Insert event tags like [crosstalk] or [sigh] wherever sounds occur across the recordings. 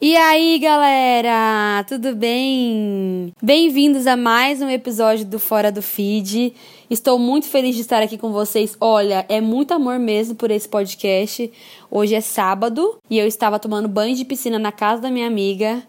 E aí, galera, tudo bem? Bem-vindos a mais um episódio do Fora do Feed. Estou muito feliz de estar aqui com vocês. Olha, é muito amor mesmo por esse podcast. Hoje é sábado e eu estava tomando banho de piscina na casa da minha amiga.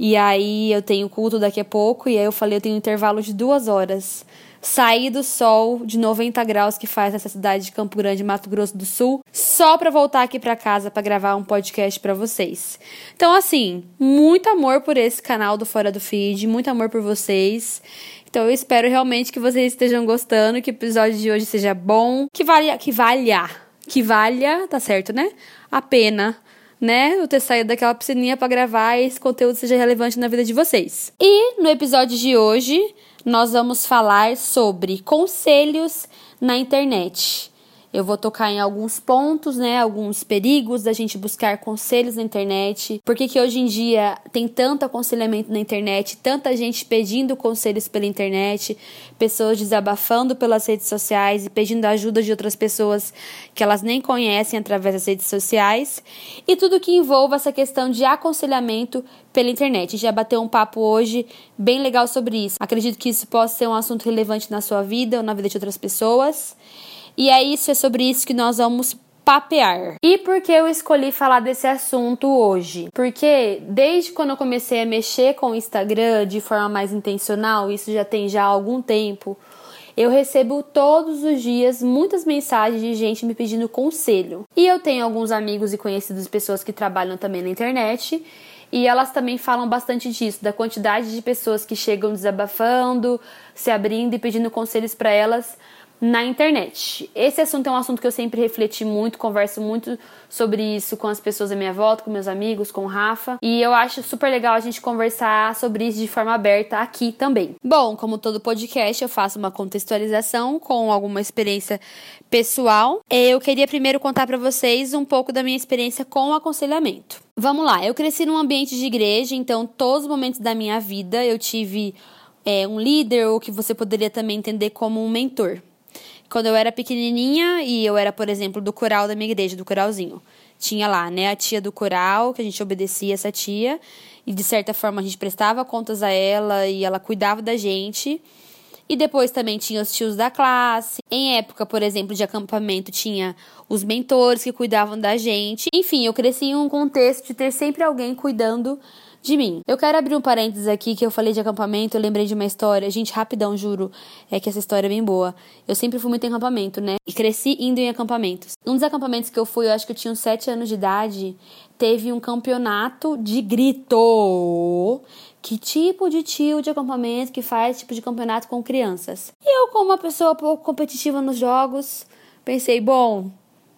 E aí eu tenho culto daqui a pouco e aí eu falei eu tenho um intervalo de duas horas sair do sol de 90 graus que faz nessa cidade de Campo Grande, Mato Grosso do Sul, só para voltar aqui para casa para gravar um podcast para vocês. Então assim, muito amor por esse canal do Fora do Feed, muito amor por vocês. Então eu espero realmente que vocês estejam gostando, que o episódio de hoje seja bom, que valha, que valha, que valha, tá certo, né? A pena né, eu ter saído daquela piscininha para gravar e esse conteúdo seja relevante na vida de vocês. E no episódio de hoje, nós vamos falar sobre conselhos na internet. Eu vou tocar em alguns pontos, né? Alguns perigos da gente buscar conselhos na internet. Por que, que hoje em dia tem tanto aconselhamento na internet, tanta gente pedindo conselhos pela internet, pessoas desabafando pelas redes sociais e pedindo ajuda de outras pessoas que elas nem conhecem através das redes sociais. E tudo que envolva essa questão de aconselhamento pela internet. A gente já bateu um papo hoje bem legal sobre isso. Acredito que isso possa ser um assunto relevante na sua vida ou na vida de outras pessoas. E é isso, é sobre isso que nós vamos papear. E por que eu escolhi falar desse assunto hoje? Porque desde quando eu comecei a mexer com o Instagram de forma mais intencional, isso já tem já algum tempo, eu recebo todos os dias muitas mensagens de gente me pedindo conselho. E eu tenho alguns amigos e conhecidos pessoas que trabalham também na internet. E elas também falam bastante disso, da quantidade de pessoas que chegam desabafando, se abrindo e pedindo conselhos para elas na internet. Esse assunto é um assunto que eu sempre refleti muito, converso muito sobre isso com as pessoas à minha volta, com meus amigos, com o Rafa, e eu acho super legal a gente conversar sobre isso de forma aberta aqui também. Bom, como todo podcast, eu faço uma contextualização com alguma experiência pessoal. Eu queria primeiro contar para vocês um pouco da minha experiência com o aconselhamento. Vamos lá, eu cresci num ambiente de igreja, então todos os momentos da minha vida eu tive é, um líder, ou que você poderia também entender como um mentor. Quando eu era pequenininha e eu era, por exemplo, do coral da minha igreja, do coralzinho, tinha lá, né, a tia do coral, que a gente obedecia essa tia, e de certa forma a gente prestava contas a ela e ela cuidava da gente. E depois também tinha os tios da classe. Em época, por exemplo, de acampamento, tinha os mentores que cuidavam da gente. Enfim, eu cresci em um contexto de ter sempre alguém cuidando de mim. Eu quero abrir um parênteses aqui que eu falei de acampamento, eu lembrei de uma história, gente, rapidão, juro, é que essa história é bem boa. Eu sempre fui muito em acampamento, né? E cresci indo em acampamentos. Um dos acampamentos que eu fui, eu acho que eu tinha uns 7 anos de idade, teve um campeonato de grito. Que tipo de tio de acampamento que faz tipo de campeonato com crianças? E eu, como uma pessoa pouco competitiva nos jogos, pensei, bom,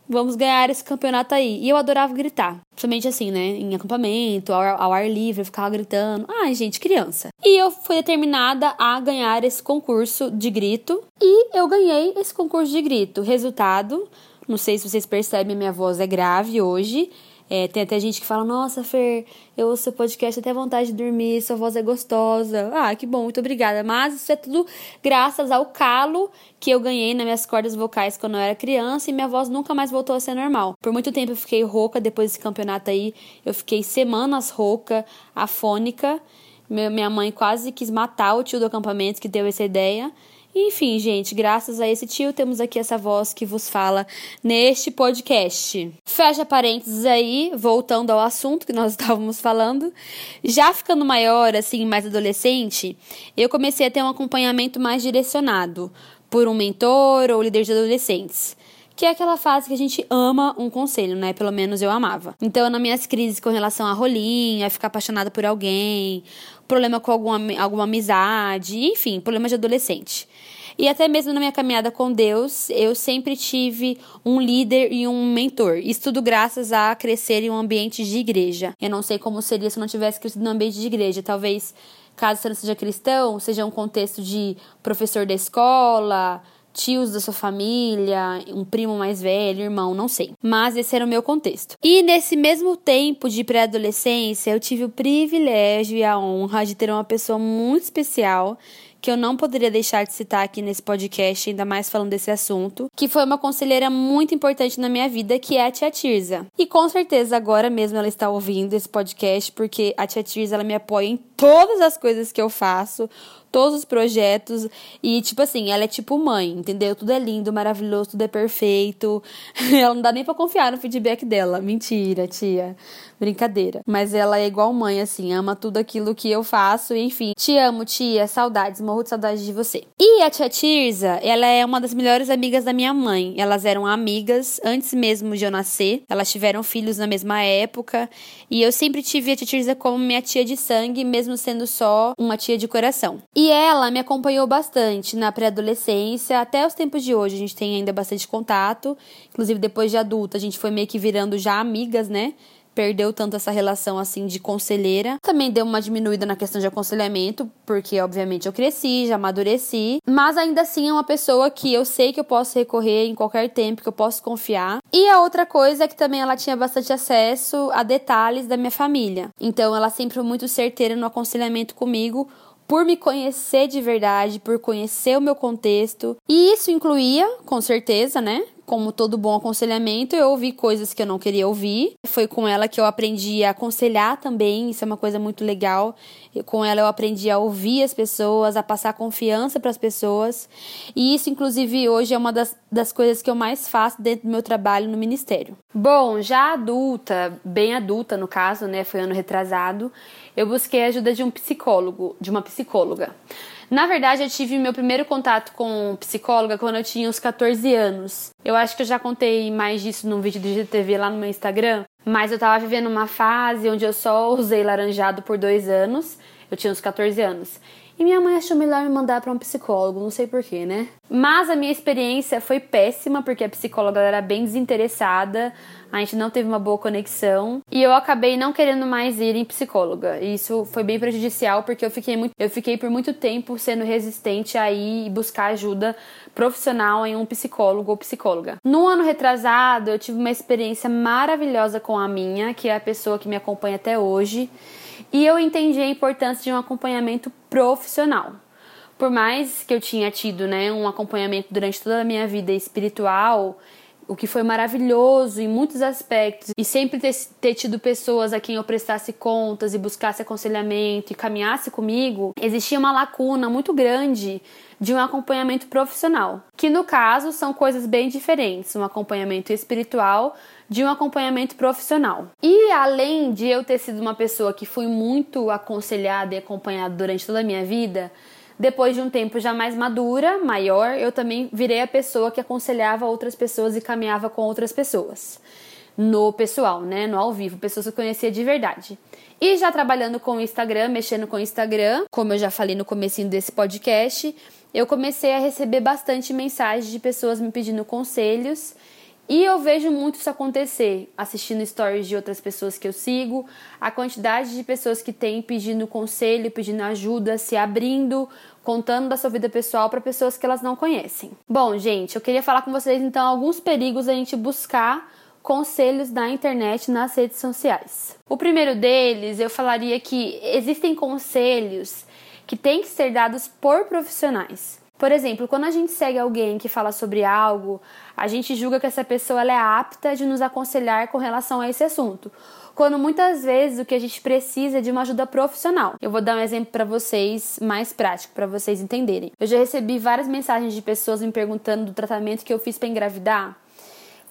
vamos ganhar esse campeonato aí. E eu adorava gritar. Principalmente assim, né? Em acampamento, ao, ao, ar livre, eu ficava gritando. Ai, gente, criança. E eu fui determinada a ganhar esse concurso de grito. E eu ganhei esse concurso de grito. Resultado, não sei se vocês percebem, minha voz é grave hoje. É, tem até gente que fala, nossa, Fer, eu ouço seu podcast até vontade de dormir, sua voz é gostosa. Ah, que bom, muito obrigada. Mas isso é tudo graças ao calo que eu ganhei nas minhas cordas vocais quando eu era criança e minha voz nunca mais voltou a ser normal. Por muito tempo eu fiquei rouca depois desse campeonato aí. Eu fiquei semanas rouca, afônica. Minha mãe quase quis matar o tio do acampamento que deu essa ideia. Enfim, gente, graças a esse tio, temos aqui essa voz que vos fala neste podcast. Fecha parênteses aí, voltando ao assunto que nós [laughs] estávamos falando. Já ficando maior, assim, mais adolescente, eu comecei a ter um acompanhamento mais direcionado por um mentor ou líder de adolescentes que é aquela fase que a gente ama um conselho, né? Pelo menos eu amava. Então, nas minhas crises com relação a rolinho, a ficar apaixonada por alguém, problema com alguma, alguma amizade, enfim, problema de adolescente. E até mesmo na minha caminhada com Deus, eu sempre tive um líder e um mentor. Isso tudo graças a crescer em um ambiente de igreja. Eu não sei como seria se eu não tivesse crescido no ambiente de igreja. Talvez, caso você não seja cristão, seja um contexto de professor da escola, tios da sua família, um primo mais velho, irmão, não sei. Mas esse era o meu contexto. E nesse mesmo tempo de pré-adolescência, eu tive o privilégio e a honra de ter uma pessoa muito especial que eu não poderia deixar de citar aqui nesse podcast, ainda mais falando desse assunto, que foi uma conselheira muito importante na minha vida, que é a tia Tirza. E com certeza agora mesmo ela está ouvindo esse podcast, porque a tia Tirza ela me apoia em todas as coisas que eu faço, todos os projetos. E, tipo assim, ela é tipo mãe, entendeu? Tudo é lindo, maravilhoso, tudo é perfeito. [laughs] ela não dá nem pra confiar no feedback dela. Mentira, tia. Brincadeira. Mas ela é igual mãe, assim, ama tudo aquilo que eu faço. Enfim, te amo, tia. Saudades, morro de saudades de você. E a tia Tirza, ela é uma das melhores amigas da minha mãe. Elas eram amigas antes mesmo de eu nascer. Elas tiveram filhos na mesma época. E eu sempre tive a tia Tirza como minha tia de sangue, mesmo sendo só uma tia de coração. E ela me acompanhou bastante na pré-adolescência, até os tempos de hoje. A gente tem ainda bastante contato. Inclusive, depois de adulta, a gente foi meio que virando já amigas, né? perdeu tanto essa relação assim de conselheira. Também deu uma diminuída na questão de aconselhamento, porque obviamente eu cresci, já amadureci, mas ainda assim é uma pessoa que eu sei que eu posso recorrer em qualquer tempo, que eu posso confiar. E a outra coisa é que também ela tinha bastante acesso a detalhes da minha família. Então ela sempre foi muito certeira no aconselhamento comigo, por me conhecer de verdade, por conhecer o meu contexto. E isso incluía, com certeza, né? Como todo bom aconselhamento, eu ouvi coisas que eu não queria ouvir. Foi com ela que eu aprendi a aconselhar também, isso é uma coisa muito legal. Com ela eu aprendi a ouvir as pessoas, a passar confiança para as pessoas. E isso, inclusive, hoje é uma das, das coisas que eu mais faço dentro do meu trabalho no ministério. Bom, já adulta, bem adulta no caso, né? Foi ano retrasado eu busquei a ajuda de um psicólogo, de uma psicóloga. Na verdade, eu tive meu primeiro contato com psicóloga quando eu tinha uns 14 anos. Eu acho que eu já contei mais disso num vídeo do GTV lá no meu Instagram, mas eu tava vivendo uma fase onde eu só usei laranjado por dois anos. Eu tinha uns 14 anos. E minha mãe achou melhor me mandar para um psicólogo, não sei porquê, né? Mas a minha experiência foi péssima, porque a psicóloga era bem desinteressada, a gente não teve uma boa conexão e eu acabei não querendo mais ir em psicóloga. E isso foi bem prejudicial porque eu fiquei muito, eu fiquei por muito tempo sendo resistente a ir buscar ajuda profissional em um psicólogo ou psicóloga. No ano retrasado, eu tive uma experiência maravilhosa com a minha, que é a pessoa que me acompanha até hoje. E eu entendi a importância de um acompanhamento profissional. Por mais que eu tinha tido né, um acompanhamento durante toda a minha vida espiritual, o que foi maravilhoso em muitos aspectos, e sempre ter, ter, tido pessoas a quem eu prestasse contas e buscasse aconselhamento e caminhasse comigo, existia uma lacuna muito grande de um acompanhamento profissional, que no caso são coisas bem diferentes, um acompanhamento espiritual de um acompanhamento profissional. E além de eu ter sido uma pessoa que fui muito aconselhada e acompanhada durante toda a minha vida, depois de um tempo já mais madura, maior, eu também virei a pessoa que aconselhava outras pessoas e caminhava com outras pessoas. No pessoal, né? No ao vivo, pessoas que eu conhecia de verdade. E já trabalhando com o Instagram, mexendo com o Instagram, como eu já falei no comecinho desse podcast, eu comecei a receber bastante mensagens de pessoas me pedindo conselhos e eu vejo muito isso acontecer, assistindo stories de outras pessoas que eu sigo, a quantidade de pessoas que têm pedindo conselho, pedindo ajuda, se abrindo, contando da sua vida pessoal para pessoas que elas não conhecem. Bom, gente, eu queria falar com vocês então alguns perigos a gente buscar conselhos na internet, nas redes sociais. O primeiro deles, eu falaria que existem conselhos que têm que ser dados por profissionais. Por exemplo, quando a gente segue alguém que fala sobre algo, a gente julga que essa pessoa é apta de nos aconselhar com relação a esse assunto. Quando muitas vezes o que a gente precisa é de uma ajuda profissional. Eu vou dar um exemplo para vocês mais prático para vocês entenderem. Eu já recebi várias mensagens de pessoas me perguntando do tratamento que eu fiz para engravidar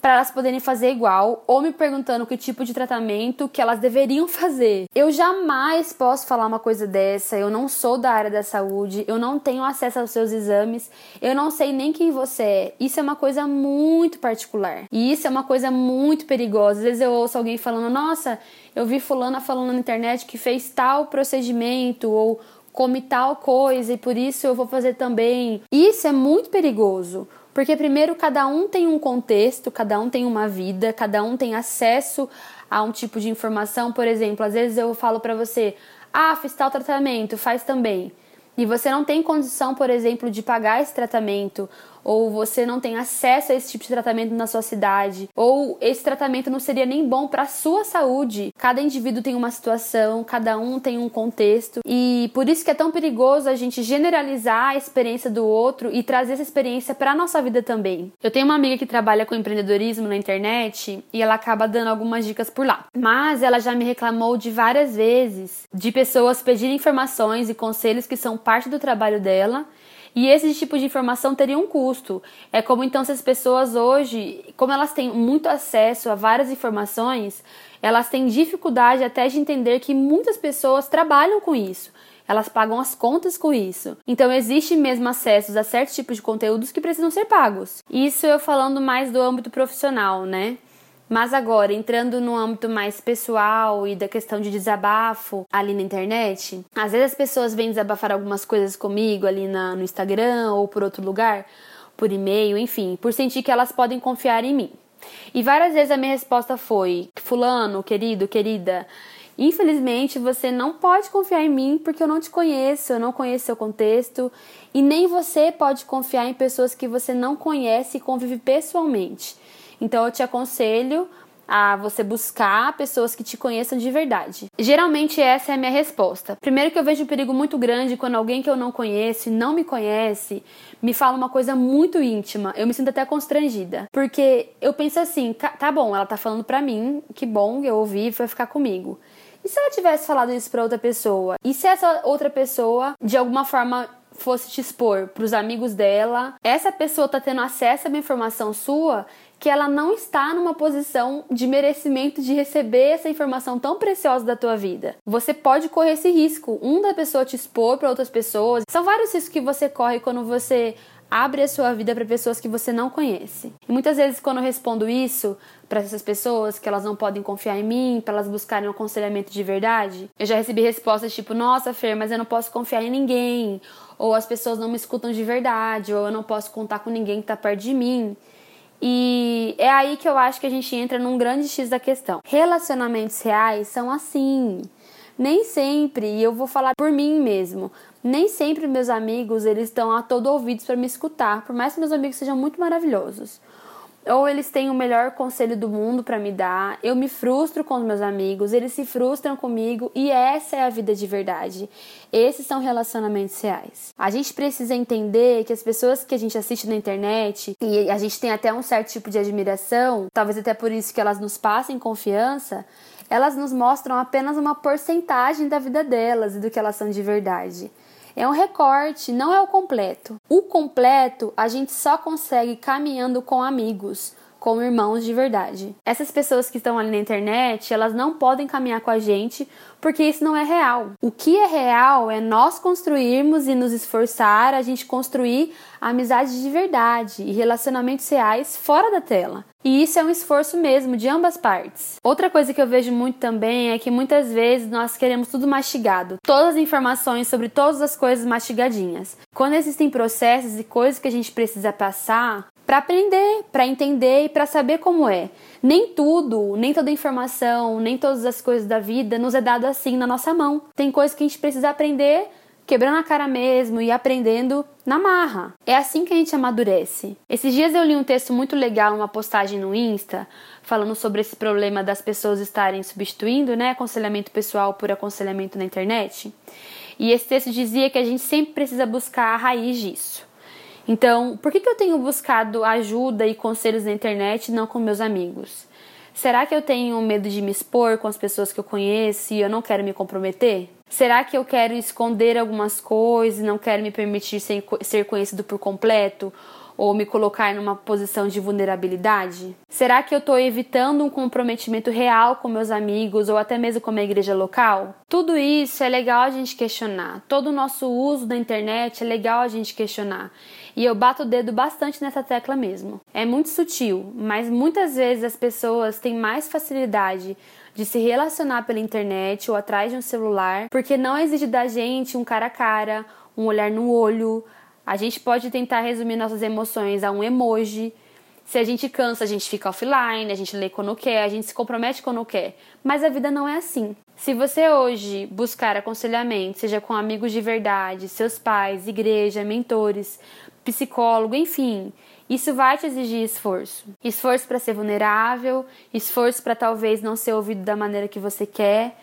para elas poderem fazer igual ou me perguntando que tipo de tratamento que elas deveriam fazer. Eu jamais posso falar uma coisa dessa, eu não sou da área da saúde, eu não tenho acesso aos seus exames, eu não sei nem quem você é. Isso é uma coisa muito particular. E isso é uma coisa muito perigosa. Às vezes eu ouço alguém falando: "Nossa, eu vi fulana falando na internet que fez tal procedimento ou come tal coisa e por isso eu vou fazer também". Isso é muito perigoso. Porque, primeiro, cada um tem um contexto, cada um tem uma vida, cada um tem acesso a um tipo de informação. Por exemplo, às vezes eu falo para você, ah, fiz tal tratamento, faz também. e você não tem condição, por exemplo, de pagar esse tratamento ou você não tem acesso a esse tipo de tratamento na sua cidade, ou esse tratamento não seria nem bom para a sua saúde. Cada indivíduo tem uma situação, cada um tem um contexto, e por isso que é tão perigoso a gente generalizar a experiência do outro e trazer essa experiência para nossa vida também. Eu tenho uma amiga que trabalha com empreendedorismo na internet e ela acaba dando algumas dicas por lá. Mas ela já me reclamou de várias vezes de pessoas pedirem informações e conselhos que são parte do trabalho dela e esse tipo de informação teria um custo. É como então se as pessoas hoje, como elas têm muito acesso a várias informações, elas têm dificuldade até de entender que muitas pessoas trabalham com isso. Elas pagam as contas com isso. Então existe mesmo acessos a certos tipos de conteúdos que precisam ser pagos. Isso eu falando mais do âmbito profissional, né? Mas agora, entrando no âmbito mais pessoal e da questão de desabafo ali na internet, às vezes as pessoas vêm desabafar algumas coisas comigo ali na, no Instagram ou por outro lugar, por e-mail, enfim, por sentir que elas podem confiar em mim. E várias vezes a minha resposta foi: Fulano, querido, querida, infelizmente você não pode confiar em mim porque eu não te conheço, eu não conheço seu contexto e nem você pode confiar em pessoas que você não conhece e convive pessoalmente. Então eu te aconselho a você buscar pessoas que te conheçam de verdade. Geralmente essa é a minha resposta. Primeiro que eu vejo um perigo muito grande quando alguém que eu não conheço e não me conhece me fala uma coisa muito íntima. Eu me sinto até constrangida, porque eu penso assim, tá bom, ela tá falando pra mim, que bom, eu ouvi, vai ficar comigo. E se ela tivesse falado isso para outra pessoa? E se essa outra pessoa de alguma forma fosse te expor para os amigos dela, essa pessoa tá tendo acesso a uma informação sua que ela não está numa posição de merecimento de receber essa informação tão preciosa da tua vida. Você pode correr esse risco, um da pessoa te expor para outras pessoas. São vários riscos que você corre quando você abre a sua vida para pessoas que você não conhece. E muitas vezes quando eu respondo isso para essas pessoas que elas não podem confiar em mim, para elas buscarem um aconselhamento de verdade, eu já recebi respostas tipo: "Nossa, Fer, mas eu não posso confiar em ninguém", ou as pessoas não me escutam de verdade, ou eu não posso contar com ninguém que está perto de mim. E é aí que eu acho que a gente entra num grande X da questão. Relacionamentos reais são assim. Nem sempre, e eu vou falar por mim mesmo, nem sempre meus amigos eles estão a todo ouvidos para me escutar, por mais que meus amigos sejam muito maravilhosos ou eles têm o melhor conselho do mundo para me dar. Eu me frustro com os meus amigos, eles se frustram comigo e essa é a vida de verdade. Esses são relacionamentos reais. A gente precisa entender que as pessoas que a gente assiste na internet e a gente tem até um certo tipo de admiração, talvez até por isso que elas nos passem confiança, elas nos mostram apenas uma porcentagem da vida delas e do que elas são de verdade. É um recorte, não é o completo. O completo a gente só consegue caminhando com amigos, com irmãos de verdade. Essas pessoas que estão ali na internet, elas não podem caminhar com a gente porque isso não é real. O que é real é nós construirmos e nos esforçar a gente construir amizades de verdade e relacionamentos reais fora da tela. E isso é um esforço mesmo de ambas partes. Outra coisa que eu vejo muito também é que muitas vezes nós queremos tudo mastigado, todas as informações sobre todas as coisas mastigadinhas. Quando existem processos e coisas que a gente precisa passar, para aprender, para entender e para saber como é. Nem tudo, nem toda informação, nem todas as coisas da vida nos é dado assim na nossa mão. Tem coisas que a gente precisa aprender quebrando a cara mesmo e aprendendo na marra. É assim que a gente amadurece. Esses dias eu li um texto muito legal, uma postagem no Insta, falando sobre esse problema das pessoas estarem substituindo, né, aconselhamento pessoal por aconselhamento na internet. E esse texto dizia que a gente sempre precisa buscar a raiz disso. Então, por que, que eu tenho buscado ajuda e conselhos na internet e não com meus amigos? Será que eu tenho medo de me expor com as pessoas que eu conheço e eu não quero me comprometer? Será que eu quero esconder algumas coisas e não quero me permitir ser conhecido por completo? ou me colocar numa posição de vulnerabilidade? Será que eu estou evitando um comprometimento real com meus amigos ou até mesmo com a igreja local? Tudo isso é legal a gente questionar. Todo o nosso uso da internet é legal a gente questionar. E eu bato o dedo bastante nessa tecla mesmo. É muito sutil, mas muitas vezes as pessoas têm mais facilidade de se relacionar pela internet ou atrás de um celular, porque não exige da gente um cara a cara, um olhar no olho. A gente pode tentar resumir nossas emoções a um emoji. Se a gente cansa, a gente fica offline, a gente lê quando quer, a gente se compromete quando quer. Mas a vida não é assim. Se você hoje buscar aconselhamento, seja com amigos de verdade, seus pais, igreja, mentores, psicólogo, enfim, isso vai te exigir esforço. Esforço para ser vulnerável, esforço para talvez não ser ouvido da maneira que você quer,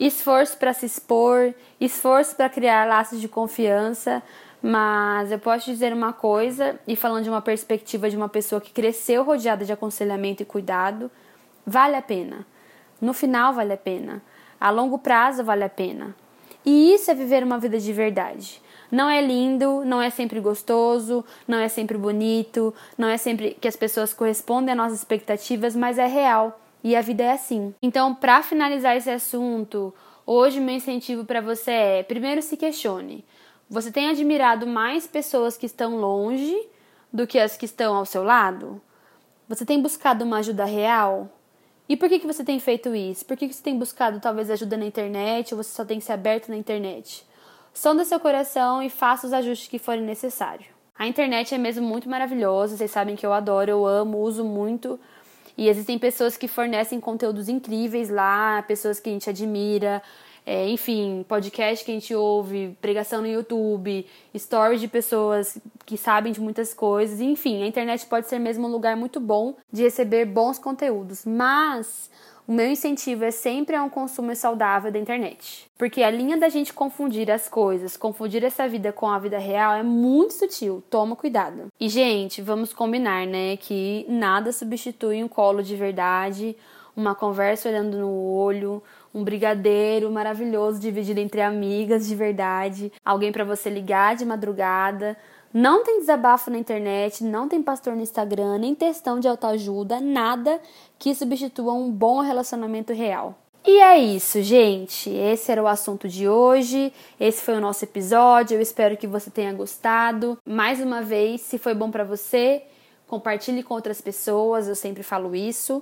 esforço para se expor, esforço para criar laços de confiança. Mas eu posso dizer uma coisa, e falando de uma perspectiva de uma pessoa que cresceu rodeada de aconselhamento e cuidado, vale a pena. No final, vale a pena. A longo prazo, vale a pena. E isso é viver uma vida de verdade. Não é lindo, não é sempre gostoso, não é sempre bonito, não é sempre que as pessoas correspondem às nossas expectativas, mas é real. E a vida é assim. Então, para finalizar esse assunto, hoje meu incentivo para você é: primeiro se questione. Você tem admirado mais pessoas que estão longe do que as que estão ao seu lado? Você tem buscado uma ajuda real? E por que, que você tem feito isso? Por que, que você tem buscado talvez ajuda na internet ou você só tem se aberto na internet? Sonda seu coração e faça os ajustes que forem necessários. A internet é mesmo muito maravilhosa, vocês sabem que eu adoro, eu amo, uso muito. E existem pessoas que fornecem conteúdos incríveis lá, pessoas que a gente admira, é, enfim, podcast que a gente ouve, pregação no YouTube, stories de pessoas que sabem de muitas coisas, enfim, a internet pode ser mesmo um lugar muito bom de receber bons conteúdos, mas o meu incentivo é sempre a um consumo saudável da internet. Porque a linha da gente confundir as coisas, confundir essa vida com a vida real é muito sutil. Toma cuidado. E, gente, vamos combinar, né? Que nada substitui um colo de verdade, uma conversa olhando no olho, um brigadeiro maravilhoso dividido entre amigas de verdade, alguém para você ligar de madrugada. Não tem desabafo na internet, não tem pastor no Instagram, nem textão de autoajuda, nada que substitua um bom relacionamento real. E é isso, gente. Esse era o assunto de hoje. Esse foi o nosso episódio. Eu espero que você tenha gostado. Mais uma vez, se foi bom para você, compartilhe com outras pessoas. Eu sempre falo isso.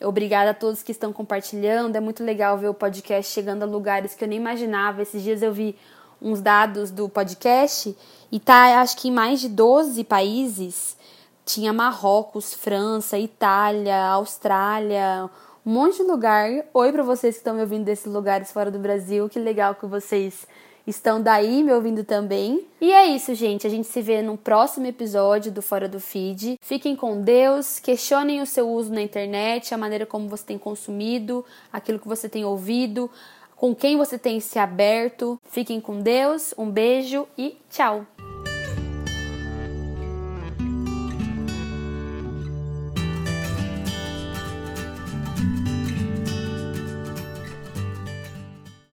Obrigada a todos que estão compartilhando. É muito legal ver o podcast chegando a lugares que eu nem imaginava. Esses dias eu vi uns dados do podcast e tá, acho que em mais de 12 países. Tinha Marrocos, França, Itália, Austrália, um monte de lugar. Oi para vocês que estão me ouvindo desses lugares fora do Brasil. Que legal que vocês estão daí me ouvindo também. E é isso, gente. A gente se vê no próximo episódio do Fora do Feed. Fiquem com Deus, questionem o seu uso na internet, a maneira como você tem consumido, aquilo que você tem ouvido, com quem você tem se aberto. Fiquem com Deus, um beijo e tchau!